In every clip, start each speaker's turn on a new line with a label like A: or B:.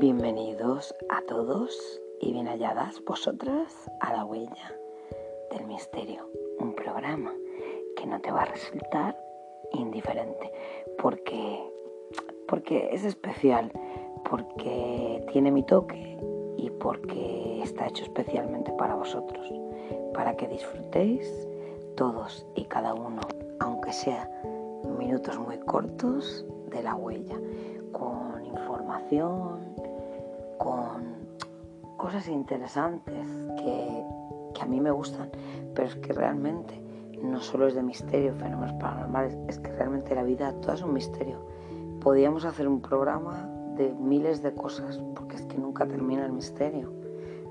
A: Bienvenidos a todos y bien halladas vosotras a la huella del misterio, un programa que no te va a resultar indiferente porque porque es especial, porque tiene mi toque y porque está hecho especialmente para vosotros, para que disfrutéis todos y cada uno, aunque sea minutos muy cortos de la huella, con información, con cosas interesantes que, a mí me gustan, pero es que realmente no solo es de misterio, fenómenos paranormales, es que realmente la vida todo es un misterio. Podíamos hacer un programa de miles de cosas, porque es que nunca termina el misterio,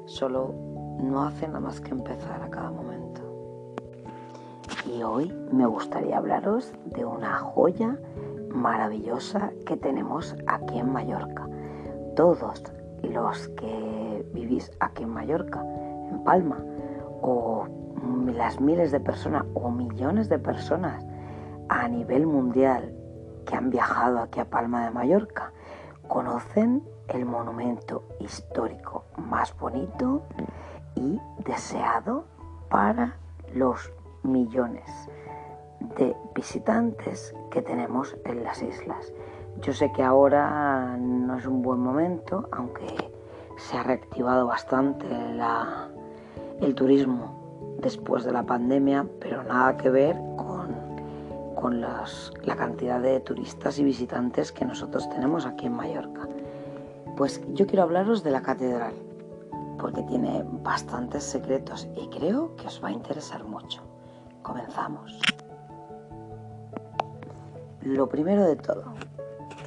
A: solo no hace nada más que empezar a cada momento. Y hoy me gustaría hablaros de una joya maravillosa que tenemos aquí en Mallorca. Todos los que vivís aquí en Mallorca, en Palma, o las miles de personas o millones de personas a nivel mundial que han viajado aquí a Palma de Mallorca, conocen el monumento histórico más bonito y deseado para los millones de visitantes que tenemos en las islas. Yo sé que ahora no es un buen momento, aunque se ha reactivado bastante el turismo después de la pandemia, pero nada que ver con, con la cantidad de turistas y visitantes que nosotros tenemos aquí en Mallorca. Pues yo quiero hablaros de la catedral, porque tiene bastantes secretos y creo que os va a interesar mucho. Comenzamos. Lo primero de todo,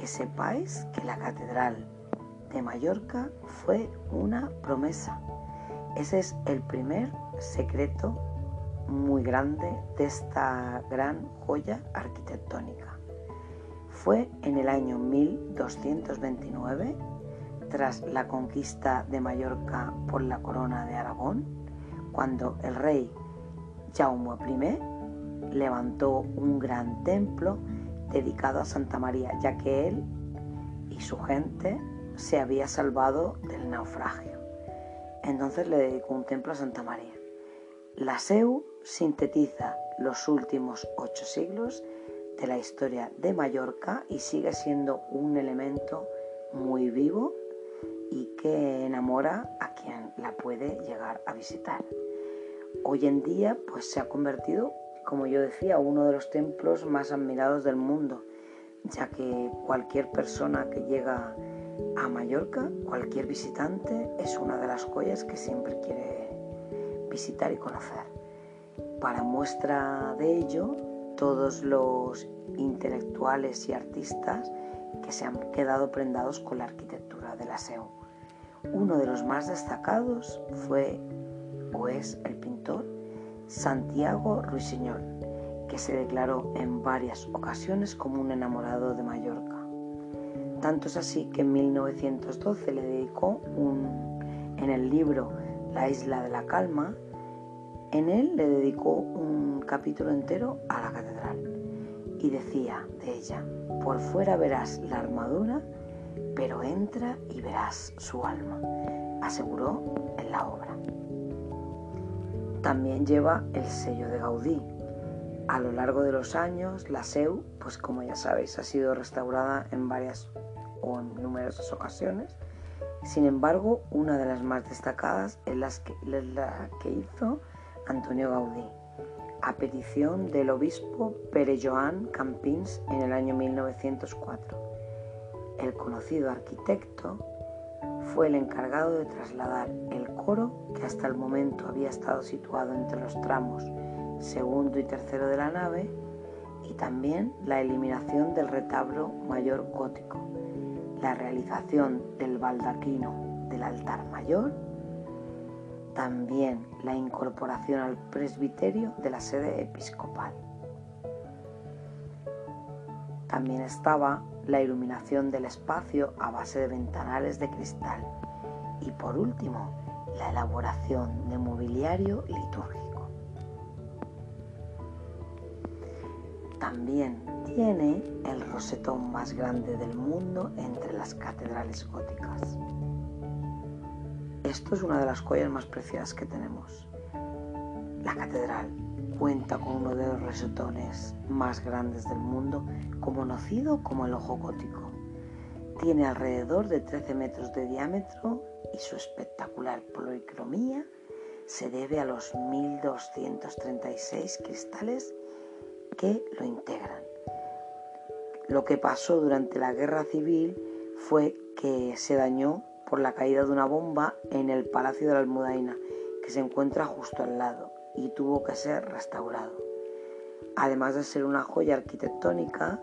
A: que sepáis que la Catedral de Mallorca fue una promesa. Ese es el primer secreto muy grande de esta gran joya arquitectónica. Fue en el año 1229, tras la conquista de Mallorca por la corona de Aragón, cuando el rey Jaume I levantó un gran templo dedicado a Santa María, ya que él y su gente se había salvado del naufragio. Entonces le dedicó un templo a Santa María. La SEU sintetiza los últimos ocho siglos de la historia de Mallorca y sigue siendo un elemento muy vivo y que enamora a quien la puede llegar a visitar. Hoy en día pues se ha convertido como yo decía, uno de los templos más admirados del mundo, ya que cualquier persona que llega a Mallorca, cualquier visitante, es una de las joyas que siempre quiere visitar y conocer. Para muestra de ello, todos los intelectuales y artistas que se han quedado prendados con la arquitectura de la SEU. Uno de los más destacados fue o es el pintor Santiago Ruiseñor, que se declaró en varias ocasiones como un enamorado de Mallorca. Tanto es así que en 1912 le dedicó un, en el libro La isla de la calma, en él le dedicó un capítulo entero a la catedral y decía de ella, por fuera verás la armadura, pero entra y verás su alma, aseguró en la obra también lleva el sello de Gaudí. A lo largo de los años, la SEU, pues como ya sabéis, ha sido restaurada en varias o en numerosas ocasiones. Sin embargo, una de las más destacadas es la que, hizo Antonio Gaudí, a petición del obispo Pere Joan Campins en el año 1904. El conocido arquitecto fue el encargado de trasladar el coro que hasta el momento había estado situado entre los tramos segundo y tercero de la nave y también la eliminación del retablo mayor gótico, la realización del baldaquino del altar mayor, también la incorporación al presbiterio de la sede episcopal. También estaba la iluminación del espacio a base de ventanales de cristal y por último la elaboración de mobiliario litúrgico. también tiene el rosetón más grande del mundo entre las catedrales góticas. Esto es una de las joyas más preciadas que tenemos. La catedral cuenta con uno de los rosetones más grandes del mundo, conocido como el ojo gótico. Tiene alrededor de 13 metros de diámetro y su espectacular policromía se debe a los 1236 cristales que lo integran. Lo que pasó durante la guerra civil fue que se dañó por la caída de una bomba en el Palacio de la Almudaina, que se encuentra justo al lado, y tuvo que ser restaurado. Además de ser una joya arquitectónica,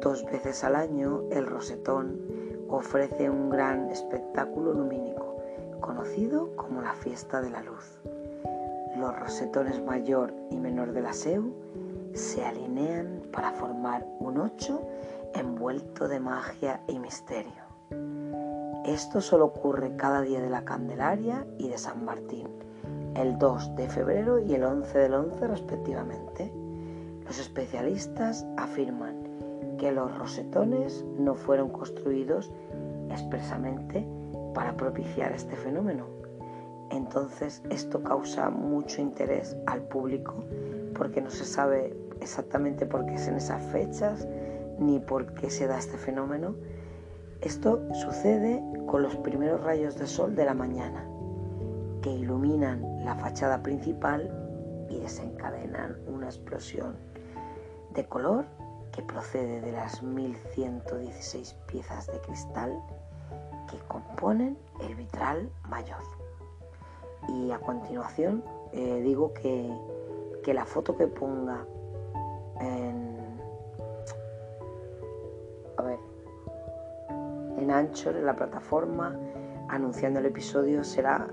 A: dos veces al año el Rosetón ofrece un gran espectáculo lumínico, conocido como la Fiesta de la Luz. Los rosetones mayor y menor de la SEU se alinean para formar un ocho envuelto de magia y misterio. Esto solo ocurre cada día de la Candelaria y de San Martín, el 2 de febrero y el 11 del 11 respectivamente. Los especialistas afirman que los rosetones no fueron construidos expresamente para propiciar este fenómeno. Entonces esto causa mucho interés al público porque no se sabe exactamente por qué es en esas fechas ni por qué se da este fenómeno. Esto sucede con los primeros rayos de sol de la mañana, que iluminan la fachada principal y desencadenan una explosión de color que procede de las 1116 piezas de cristal que componen el vitral mayor. Y a continuación eh, digo que, que la foto que ponga en, a ver, en en la plataforma, anunciando el episodio, será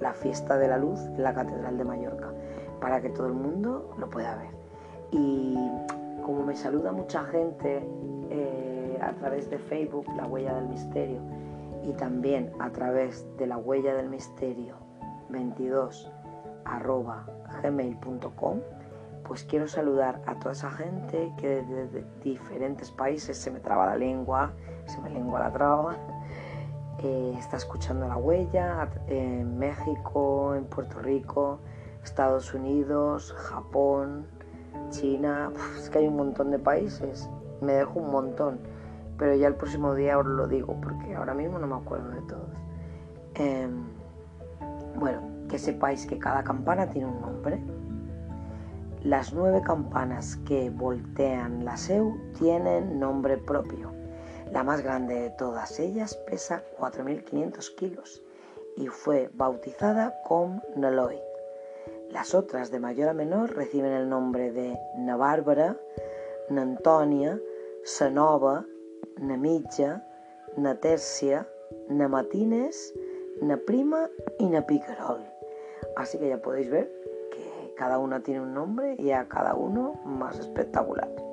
A: la fiesta de la luz en la Catedral de Mallorca, para que todo el mundo lo pueda ver. Y como me saluda mucha gente eh, a través de Facebook, la huella del misterio, y también a través de la huella del misterio 22 gmail.com pues quiero saludar a toda esa gente que desde diferentes países se me traba la lengua, se me lengua la traba, está escuchando la huella en México, en Puerto Rico, Estados Unidos, Japón, China, es que hay un montón de países, me dejo un montón, pero ya el próximo día os lo digo porque ahora mismo no me acuerdo de todos. Em, bueno, que sepáis que cada campana tiene un nombre las nueve campanas que voltean la SEU tienen nombre propio. La más grande de todas ellas pesa 4.500 kilos y fue bautizada como Noloy. Las otras de mayor a menor reciben el nombre de Na Bàrbara, Na Antònia, Sa Nova, Na Na Matines, Prima y Na Picarol. Así que ya podéis ver cada una tiene un nombre y a cada uno más espectacular.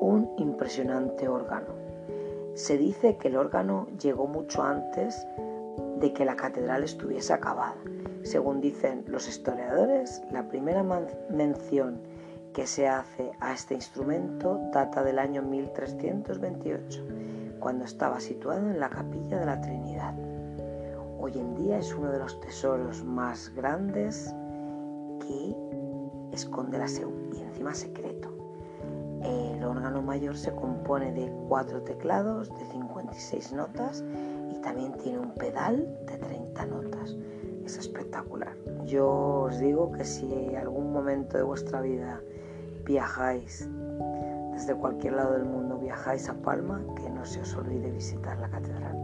A: Un impresionante órgano. Se dice que el órgano llegó mucho antes de que la catedral estuviese acabada. Según dicen los historiadores, la primera mención que se hace a este instrumento data del año 1328, cuando estaba situado en la capilla de la Trinidad hoy en día es uno de los tesoros más grandes que esconde la SEU y encima secreto. El órgano mayor se compone de cuatro teclados de 56 notas y también tiene un pedal de 30 notas. Es espectacular. Yo os digo que si algún momento de vuestra vida viajáis desde cualquier lado del mundo, viajáis a Palma, que no se os olvide visitar la catedral.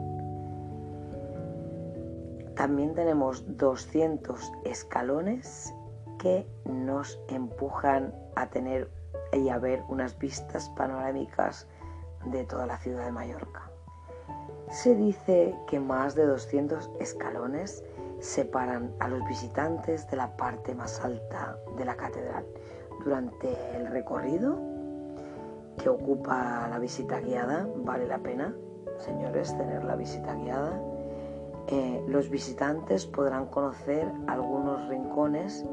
A: También tenemos 200 escalones que nos empujan a tener y a ver unas vistas panorámicas de toda la ciudad de Mallorca. Se dice que más de 200 escalones separan a los visitantes de la parte más alta de la catedral. Durante el recorrido que ocupa la visita guiada, vale la pena, señores, tener la visita guiada eh, los visitantes podrán conocer algunos rincones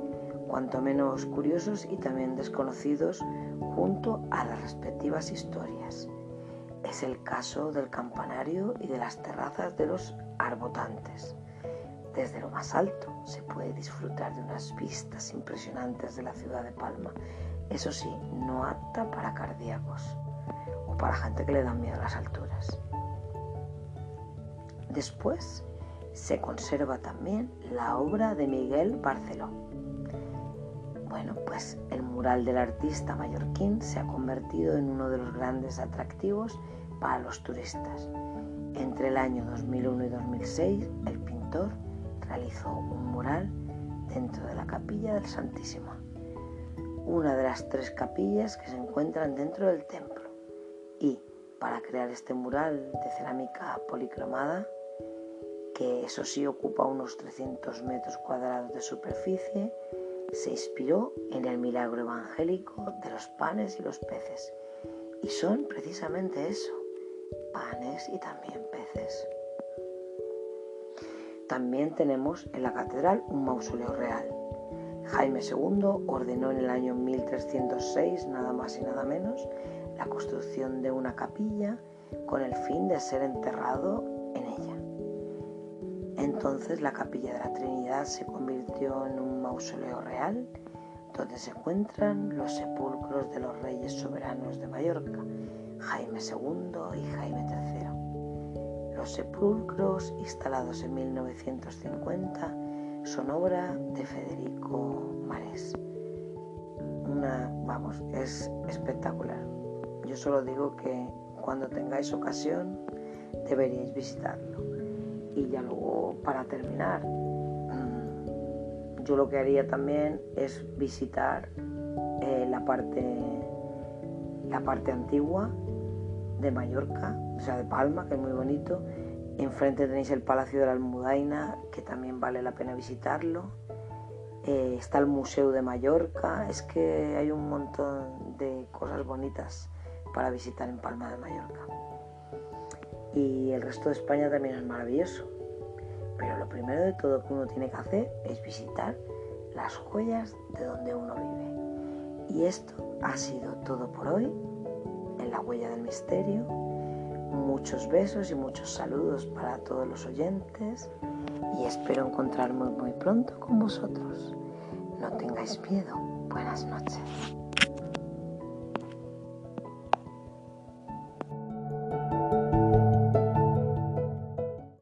A: cuanto menos curiosos y también desconocidos junto a las respectivas historias. Es el caso del campanario y de las terrazas de los arbotantes. Desde lo más alto se puede disfrutar de unas vistas impresionantes de la ciudad de Palma, eso sí, no apta para cardíacos o para gente que le dan miedo a las alturas. Después se conserva también la obra de Miguel Barceló. Bueno, pues el mural del artista mallorquín se ha convertido en uno de los grandes atractivos para los turistas. Entre el año 2001 y 2006, el pintor realizó un mural dentro de la capilla del Santísimo, una de las tres capillas que se encuentran dentro del templo. Y para crear este mural de cerámica policromada, que eso sí ocupa unos 300 metros cuadrados de superficie, se inspiró en el milagro evangélico de los panes y los peces. Y son precisamente eso, panes y también peces. También tenemos en la catedral un mausoleo real. Jaime II ordenó en el año 1306, nada más y nada menos, la construcción de una capilla con el fin de ser enterrado entonces la capilla de la Trinidad se convirtió en un mausoleo real donde se encuentran los sepulcros de los reyes soberanos de Mallorca, Jaime II y Jaime III. Los sepulcros, instalados en 1950, son obra de Federico Marés. Una, vamos, es espectacular. Yo solo digo que cuando tengáis ocasión deberíais visitarlo. Y ya luego, para terminar, mm, yo lo que haría también es visitar eh, la, parte, la parte antigua de Mallorca, o sea, de Palma, que es muy bonito. Enfrente tenéis el Palacio de la Almudaina, que también vale la pena visitarlo. Eh, está el Museo de Mallorca, es que hay un montón de cosas bonitas para visitar en Palma de Mallorca y el resto de España también es maravilloso. Pero lo primero de todo que uno tiene que hacer es visitar las joyas de donde uno vive. Y esto ha sido todo por hoy en la huella del misterio. Muchos besos y muchos saludos para todos los oyentes y espero encontrarme muy pronto con vosotros. No tengáis miedo. Buenas noches.